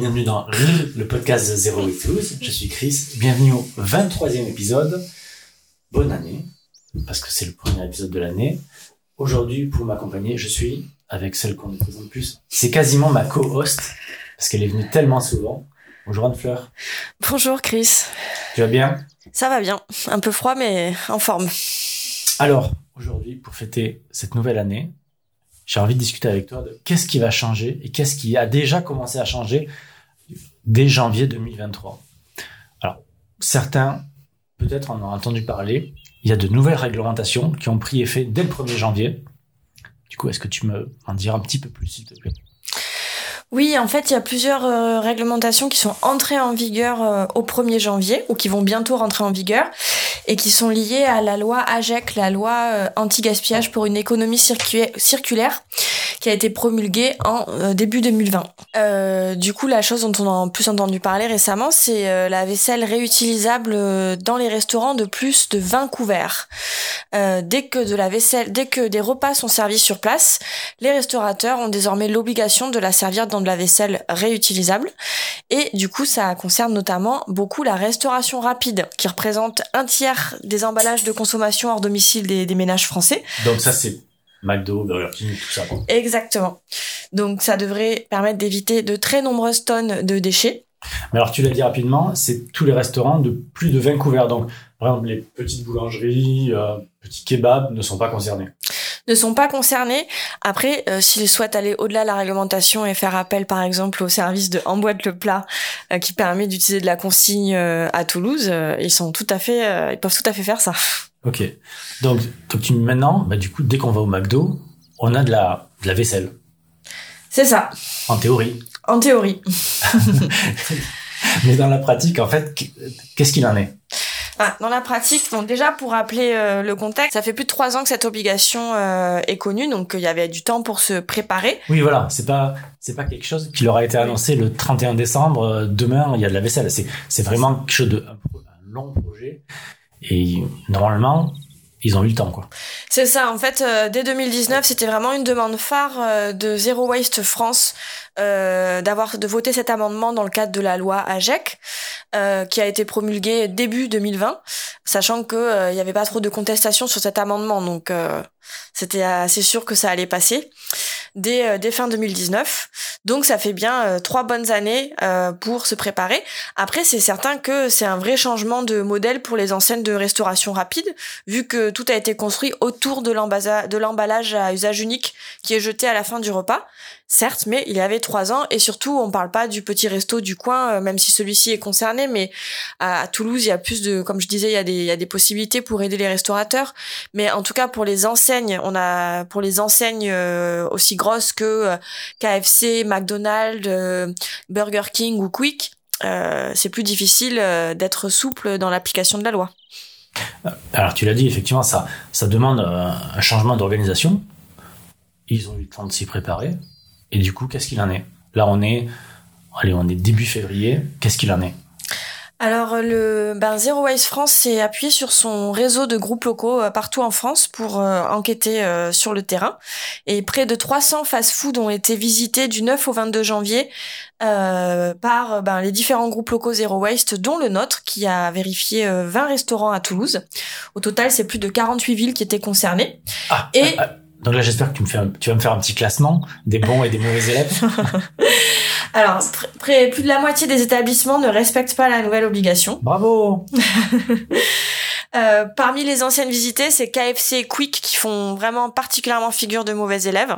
bienvenue dans le podcast de Zero with Toulouse. Je suis Chris, bienvenue au 23e épisode. Bonne année, parce que c'est le premier épisode de l'année. Aujourd'hui, pour m'accompagner, je suis avec celle qu'on ne présente plus. C'est quasiment ma co-host, parce qu'elle est venue tellement souvent. Bonjour Anne-Fleur. Bonjour Chris. Tu vas bien? Ça va bien, un peu froid mais en forme. Alors, aujourd'hui, pour fêter cette nouvelle année, j'ai envie de discuter avec toi de qu'est-ce qui va changer et qu'est-ce qui a déjà commencé à changer dès janvier 2023. Alors, certains, peut-être en ont entendu parler, il y a de nouvelles réglementations qui ont pris effet dès le 1er janvier. Du coup, est-ce que tu me en diras un petit peu plus, s'il te plaît? Oui, en fait, il y a plusieurs euh, réglementations qui sont entrées en vigueur euh, au 1er janvier ou qui vont bientôt rentrer en vigueur et qui sont liées à la loi AGEC, la loi euh, anti-gaspillage pour une économie circulaire qui a été promulguée en début 2020. du coup, la chose dont on a plus entendu parler récemment, c'est la vaisselle réutilisable dans les restaurants de plus de 20 couverts. dès que de la vaisselle, dès que des repas sont servis sur place, les restaurateurs ont désormais l'obligation de la servir dans de la vaisselle réutilisable. Et du coup, ça concerne notamment beaucoup la restauration rapide, qui représente un tiers des emballages de consommation hors domicile des, ménages français. Donc ça, c'est McDo, Burger King, tout ça. Exactement. Donc ça devrait permettre d'éviter de très nombreuses tonnes de déchets. Mais alors tu l'as dit rapidement, c'est tous les restaurants de plus de 20 couverts. Donc par exemple les petites boulangeries, euh, petits kebabs ne sont pas concernés ne sont pas concernés. Après, euh, s'ils souhaitent aller au-delà de la réglementation et faire appel, par exemple, au service de emboîte le plat euh, qui permet d'utiliser de la consigne euh, à Toulouse, ils sont tout à fait, ils peuvent tout à fait faire ça. Ok. Donc, tu, maintenant, bah, du coup, dès qu'on va au McDo, on a de la, de la vaisselle. C'est ça. En théorie. En théorie. Mais dans la pratique, en fait, qu'est-ce qu'il en est? Ah, dans la pratique, bon, déjà pour rappeler euh, le contexte, ça fait plus de trois ans que cette obligation euh, est connue, donc il y avait du temps pour se préparer. Oui, voilà, c'est pas c'est pas quelque chose qui leur a été annoncé le 31 décembre. Euh, demain, il y a de la vaisselle. C'est c'est vraiment quelque chose de un, long projet. Et normalement, ils ont eu le temps, quoi. C'est ça. En fait, dès 2019, c'était vraiment une demande phare de Zero Waste France euh, d'avoir de voter cet amendement dans le cadre de la loi AGEC euh, qui a été promulguée début 2020, sachant que euh, il y avait pas trop de contestation sur cet amendement, donc euh, c'était assez sûr que ça allait passer dès, dès fin 2019. Donc ça fait bien trois bonnes années pour se préparer. Après, c'est certain que c'est un vrai changement de modèle pour les enseignes de restauration rapide, vu que tout a été construit autour de l'emballage à usage unique qui est jeté à la fin du repas certes, mais il y avait trois ans et surtout on parle pas du petit resto du coin, euh, même si celui-ci est concerné, mais à, Toulouse il y a plus de, comme je disais, il y a des, il y a des possibilités pour aider les restaurateurs, mais en tout cas pour les enseignes, on a pour les enseignes euh, aussi grosses que euh, KFC, McDonald's, Burger King ou Quick, c'est plus difficile d'être souple dans l'application de la loi. Alors tu l'as dit, effectivement, ça, ça demande un changement d'organisation. Ils ont eu le temps de s'y préparer. Et du coup, qu'est-ce qu'il en est? Là, on est, allez, on est début février. Qu'est-ce qu'il en est? Alors le ben, Zero Waste France s'est appuyé sur son réseau de groupes locaux euh, partout en France pour euh, enquêter euh, sur le terrain et près de 300 fast-food ont été visités du 9 au 22 janvier par ben, les différents groupes locaux Zero Waste dont le nôtre qui a vérifié 20 restaurants à Toulouse. Au total, c'est plus de 48 villes qui étaient concernées. Ah, et ah, ah, donc là, j'espère que tu, me fais tu vas me faire un petit classement des bons et des mauvais élèves. Alors, près, plus de la moitié des établissements ne respectent pas la nouvelle obligation. Bravo euh, Parmi les anciennes visitées, c'est KFC et Quick qui font vraiment particulièrement figure de mauvais élèves.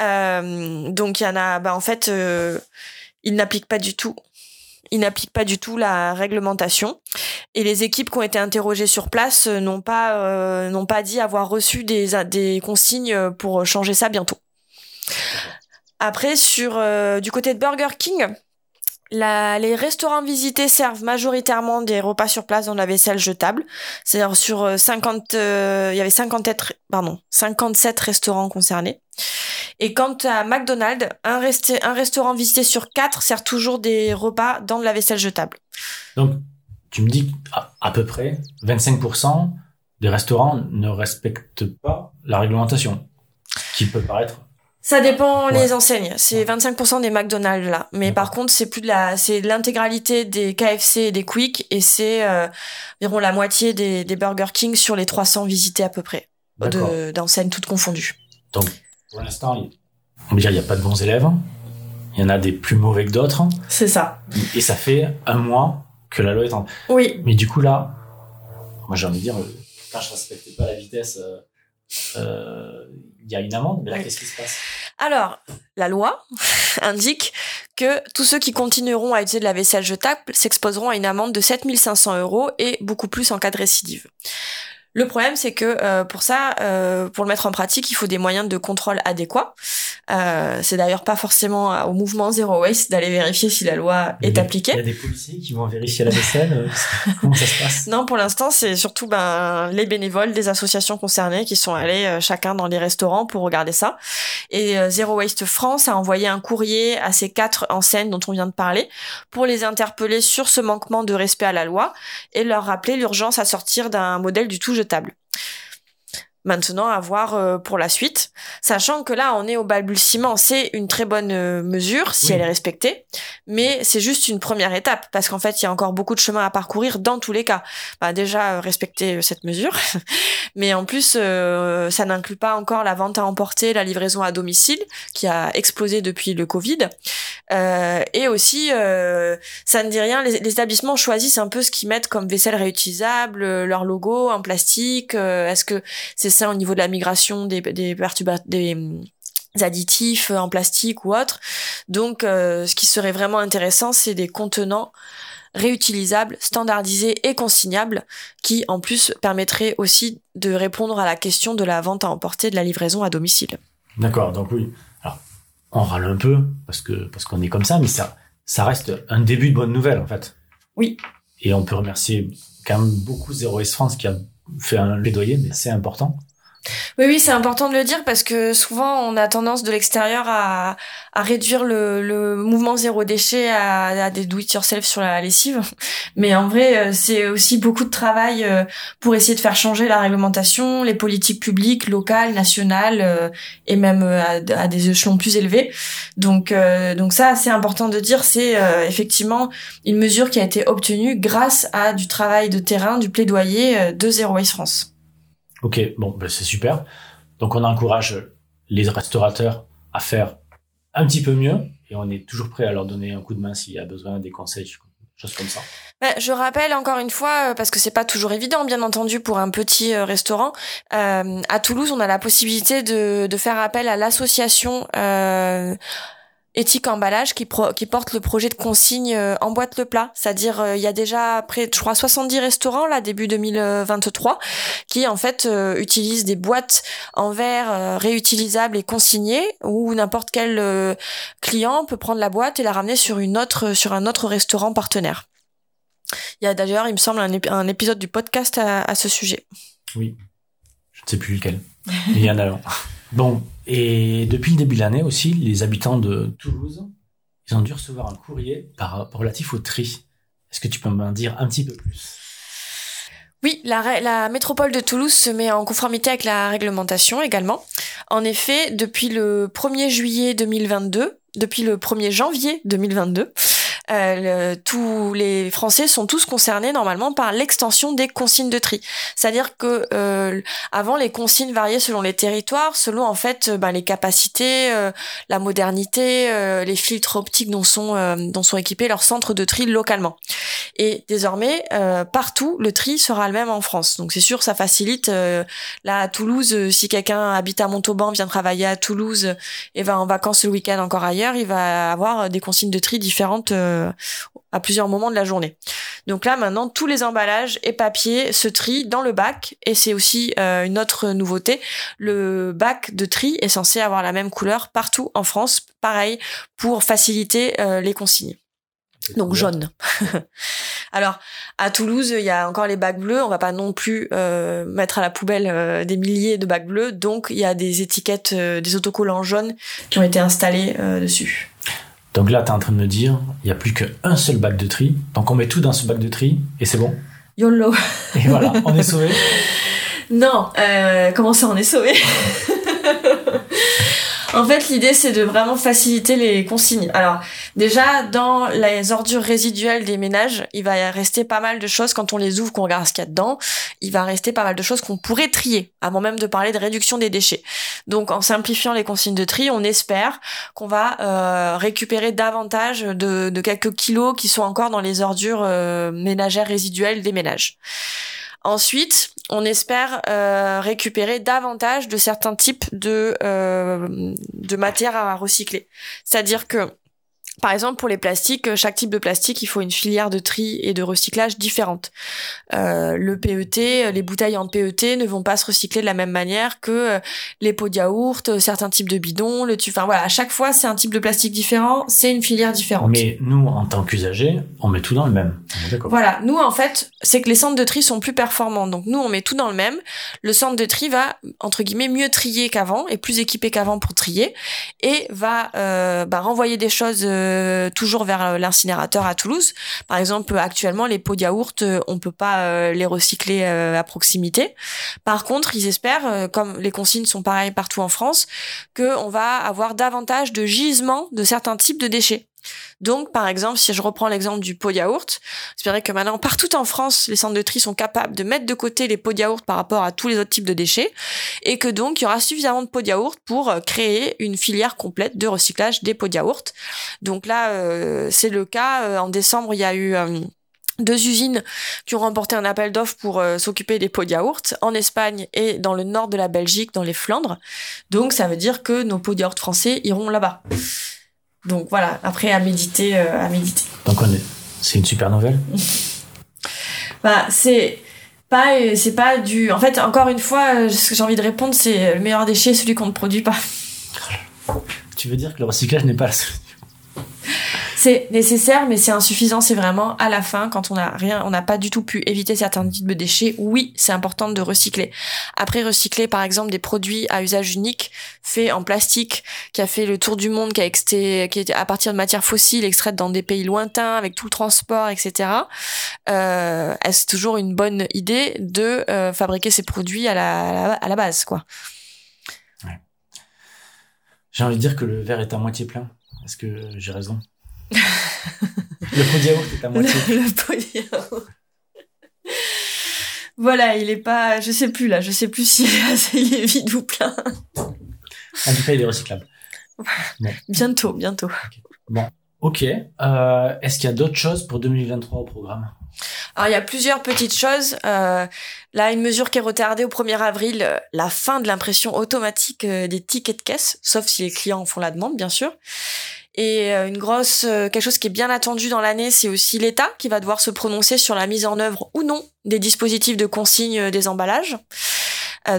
Euh, donc, il y en a, bah, en fait, euh, ils n'appliquent pas du tout ils n'appliquent pas du tout la réglementation. Et les équipes qui ont été interrogées sur place euh, n'ont pas euh, n'ont pas dit avoir reçu des, consignes pour changer ça bientôt. Après, sur euh, du côté de Burger King, les restaurants visités servent majoritairement des repas sur place dans la vaisselle jetable. C'est-à-dire sur 50, il y avait 57, pardon, 57 restaurants concernés. Et quant à McDonald's, un, un restaurant visité sur quatre sert toujours des repas dans de la vaisselle jetable. Donc, tu me dis à, peu près 25% des restaurants ne respectent pas la réglementation, qui peut paraître Ça dépend Ouais. les enseignes. C'est 25% des McDonald's là. Mais par contre, c'est plus de la, c'est l'intégralité des KFC et des Quick et c'est euh, environ la moitié des, des Burger King sur les 300 visités à peu près d'enseignes toutes confondues. Donc, pour l'instant, il- on va dire, il n'y a pas de bons élèves. Il y en a des plus mauvais que d'autres. C'est ça. Et ça fait un mois que la loi est en... Oui. Mais du coup, là, moi, j'ai envie de dire, euh, quand je respectais pas la vitesse, euh, euh, il y a une amende. Mais là, Oui. qu'est-ce qui se passe? Alors, la loi indique que tous ceux qui continueront à utiliser de la vaisselle jetable s'exposeront à une amende de 7500 euros et beaucoup plus en cas de récidive. Le problème, c'est que euh, pour ça, euh, pour le mettre en pratique, il faut des moyens de contrôle adéquats. Euh, c'est d'ailleurs pas forcément euh, au mouvement Zero Waste d'aller vérifier si la loi Il y a est appliquée. Il y a des policiers qui vont vérifier la vaisselle. euh, Comment ça se passe? Non, pour l'instant, c'est surtout ben, les bénévoles des associations concernées qui sont allés euh, chacun dans les restaurants pour regarder ça. Et Zero Waste France a envoyé un courrier à ces quatre enseignes dont on vient de parler pour les interpeller sur ce manquement de respect à la loi et leur rappeler l'urgence à sortir d'un modèle du tout jetable. Maintenant, à voir euh, pour la suite, sachant que là, on est au balbutiement. C'est une très bonne euh, mesure si Oui. elle est respectée, mais c'est juste une première étape parce qu'en fait, il y a encore beaucoup de chemin à parcourir dans tous les cas. Bah, déjà, euh, respecter cette mesure, mais en plus, euh, ça n'inclut pas encore la vente à emporter, la livraison à domicile qui a explosé depuis le Covid, Euh, et aussi, euh, ça ne dit rien. Les, les établissements choisissent un peu ce qu'ils mettent comme vaisselle réutilisable, leur logo en plastique. Est-ce que c'est au niveau de la migration des, des, des hum, additifs en plastique ou autre. Donc, euh, ce qui serait vraiment intéressant, c'est des contenants réutilisables, standardisés et consignables, qui en plus permettraient aussi de répondre à la question de la vente à emporter, de la livraison à domicile. D'accord, donc oui. Alors, on râle un peu parce que parce qu'on est comme ça, mais ça ça reste un début de bonne nouvelle en fait. Oui. Et on peut remercier quand même beaucoup Zero Waste France qui a fait un plaidoyer, mais c'est important. Oui, oui, c'est important de le dire parce que souvent on a tendance de l'extérieur à, à réduire le, le mouvement zéro déchet à, à des do it yourself sur la lessive. Mais en vrai, euh, c'est aussi beaucoup de travail euh, pour essayer de faire changer la réglementation, les politiques publiques, locales, nationales euh, et même à, à des échelons plus élevés. Donc, euh, donc ça, c'est important de dire, c'est euh, effectivement une mesure qui a été obtenue grâce à du travail de terrain, du plaidoyer de Zero Waste France. Ok, bon, ben c'est super. Donc on encourage les restaurateurs à faire un petit peu mieux et on est toujours prêt à leur donner un coup de main s'il y a besoin des conseils, choses comme ça. Ouais, je rappelle encore une fois, euh, parce que c'est pas toujours évident, bien entendu, pour un petit euh, restaurant. euh, à Toulouse, on a la possibilité de, faire appel à l'association éthique emballage qui, pro- qui porte le projet de consigne euh, en boîte le plat. C'est-à-dire, euh, il y a déjà près, je crois, 70 restaurants là début 2023 qui en fait euh, utilisent des boîtes en verre euh, réutilisables et consignées où n'importe quel euh, client peut prendre la boîte et la ramener sur une autre sur un autre restaurant partenaire. Il y a d'ailleurs, il me semble, un, un épisode du podcast à, à ce sujet. Oui, je ne sais plus lequel, il y en a un. Bon, et depuis le début de l'année aussi, les habitants de Toulouse, ils ont dû recevoir un courrier par, relatif au tri. Est-ce que tu peux m'en dire un petit peu plus? Oui, la, la métropole de Toulouse se met en conformité avec la réglementation également. En effet, depuis le 1er juillet 2022, depuis le 1er janvier 2022, euh, le- tous les Français sont tous concernés normalement par l'extension des consignes de tri. C'est-à-dire que euh, avant les consignes variaient selon les territoires, selon en fait ben, les capacités, euh, la modernité, euh, les filtres optiques dont sont euh, dont sont équipés leurs centres de tri localement. Et désormais, partout, le tri sera le même en France. Donc c'est sûr, ça facilite. là, à Toulouse, si quelqu'un habite à Montauban, vient travailler à Toulouse et va en vacances le week-end encore ailleurs, il va avoir des consignes de tri différentes euh, à plusieurs moments de la journée. Donc là, maintenant, tous les emballages et papiers se trient dans le bac. Et c'est aussi euh, une autre nouveauté. Le bac de tri est censé avoir la même couleur partout en France. Pareil, pour faciliter euh, les consignes. Donc jaune. Alors à Toulouse, il y a encore les bacs bleus. On va pas non plus euh, mettre à la poubelle euh, des milliers de bacs bleus. Donc il y a des étiquettes, euh, des autocollants jaunes qui ont été installés dessus. Donc là, tu es en train de me dire, il n'y a plus qu'un seul bac de tri. Donc on met tout dans ce bac de tri et c'est bon. YOLO. Et voilà, on est sauvé. Non, euh, comment ça on est sauvé? En fait, l'idée, c'est de vraiment faciliter les consignes. Alors, déjà, dans les ordures résiduelles des ménages, il va rester pas mal de choses quand on les ouvre, qu'on regarde ce qu'il y a dedans. Il va rester pas mal de choses qu'on pourrait trier, avant même de parler de réduction des déchets. Donc, en simplifiant les consignes de tri, on espère qu'on va euh, récupérer davantage de, quelques kilos qui sont encore dans les ordures euh, ménagères résiduelles des ménages. Ensuite, on espère euh, récupérer davantage de certains types de, euh, de matières à recycler. C'est-à-dire que par exemple, pour les plastiques, euh, chaque type de plastique, il faut une filière de tri et de recyclage différente. Euh, le PET, les bouteilles en PET ne vont pas se recycler de la même manière que euh, les pots de yaourt, euh, certains types de bidons, le Enfin voilà, à chaque fois, c'est un type de plastique différent, c'est une filière différente. Mais nous, en tant qu'usagers, on met tout dans le même. Voilà, nous en fait, c'est que les centres de tri sont plus performants. Donc nous, on met tout dans le même. Le centre de tri va entre guillemets mieux trier qu'avant et plus équipé qu'avant pour trier et va euh, bah, renvoyer des choses euh, toujours vers euh, l'incinérateur à Toulouse. Par exemple, actuellement, les pots de yaourt, euh, on peut pas les recycler à proximité. Par contre, ils espèrent, comme les consignes sont pareilles partout en France, qu'on va avoir davantage de gisements de certains types de déchets. Donc, par exemple, si je reprends l'exemple du pot yaourt, j'espérais que maintenant, partout en France, les centres de tri sont capables de mettre de côté les pots de yaourt par rapport à tous les autres types de déchets, et que donc, il y aura suffisamment de pots de yaourt pour euh, créer une filière complète de recyclage des pots de yaourt. Donc là, euh, c'est le cas. Euh, en décembre, il y a eu deux usines qui ont remporté un appel d'offres pour s'occuper des pots de yaourt en Espagne et dans le nord de la Belgique, dans les Flandres. Donc ça veut dire que nos pots de yaourt français iront là-bas. Donc voilà, après à méditer, euh, à méditer. Donc on est, c'est une super nouvelle. bah c'est pas, c'est pas du. En fait, encore une fois, euh, ce que j'ai envie de répondre, c'est le meilleur déchet, celui qu'on ne produit pas. Tu veux dire que le recyclage n'est pas la solution? C'est nécessaire, mais c'est insuffisant. C'est vraiment à la fin, quand on n'a rien, on n'a pas du tout pu éviter certains types de déchets. Oui, c'est important de recycler. Après, recycler, par exemple, des produits à usage unique, faits en plastique, qui a fait le tour du monde, qui a été, à partir de matières fossiles extraites dans des pays lointains, avec tout le transport, etc. Euh, est-ce toujours une bonne idée de euh, fabriquer ces produits à la, à la, base, quoi? J'ai envie de dire que le verre est à moitié plein. Est-ce que j'ai raison? Le pot de yaourt est à moitié. Le, pot de yaourt. Voilà, il est pas, je sais plus là, je sais plus si il est vide ou plein. En tout cas, il est recyclable. Bientôt, bientôt. Bon, ok. Euh, Est-ce qu'il y a d'autres choses pour 2023 au programme? Alors il y a plusieurs petites choses. Euh, là, une mesure qui est retardée au 1er avril, euh, la fin de l'impression automatique euh, des tickets de caisse, sauf si les clients en font la demande, bien sûr. Et une grosse, quelque chose qui est bien attendu dans l'année, c'est aussi l'État qui va devoir se prononcer sur la mise en œuvre ou non des dispositifs de consigne des emballages.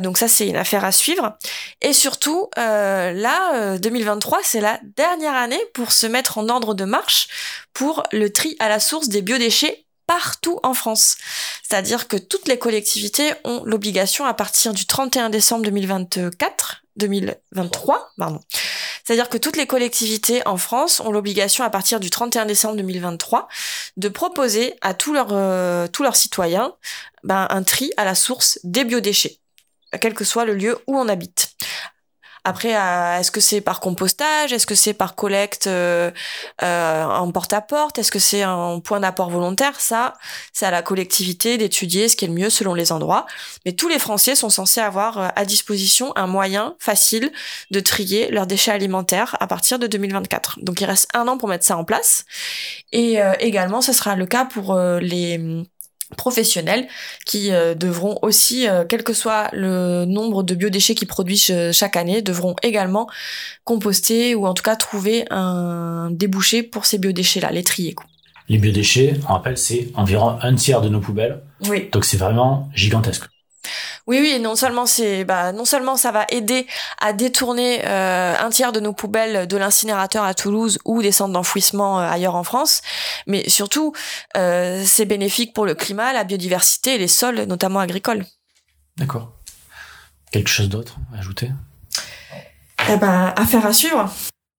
donc ça, c'est une affaire à suivre. Et surtout, là, 2023, c'est la dernière année pour se mettre en ordre de marche pour le tri à la source des biodéchets partout en France. C'est-à-dire que toutes les collectivités ont l'obligation à partir du 31 décembre 2024, 2023, pardon, c'est-à-dire que toutes les collectivités en France ont l'obligation à partir du 31 décembre 2023 de proposer à tous leurs euh, tous leurs citoyens ben, un tri à la source des biodéchets, quel que soit le lieu où on habite. Après, est-ce que c'est par compostage? Est-ce que c'est par collecte euh, euh, en porte-à-porte? Est-ce que c'est un point d'apport volontaire? Ça, c'est à la collectivité d'étudier ce qui est le mieux selon les endroits. Mais tous les Français sont censés avoir euh, à disposition un moyen facile de trier leurs déchets alimentaires à partir de 2024. Donc il reste un an pour mettre ça en place. Et également, ce sera le cas pour les professionnels qui euh, devront aussi, euh, quel que soit le nombre de biodéchets qu'ils produisent euh, chaque année, devront également composter ou en tout cas trouver un débouché pour ces biodéchets-là, les trier. Les biodéchets, on rappelle, c'est environ un tiers de nos poubelles. Oui. Donc c'est vraiment gigantesque. Oui, oui, non seulement c'est, bah, non seulement ça va aider à détourner euh, un tiers de nos poubelles de l'incinérateur à Toulouse ou des centres d'enfouissement euh, ailleurs en France, mais surtout euh, c'est bénéfique pour le climat, la biodiversité et les sols, notamment agricoles. D'accord. Quelque chose d'autre à ajouter? Eh ben, affaire à suivre.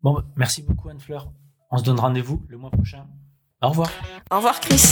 Bon, merci beaucoup Anne-Fleur. On se donne rendez-vous le mois prochain. Au revoir. Au revoir Chris.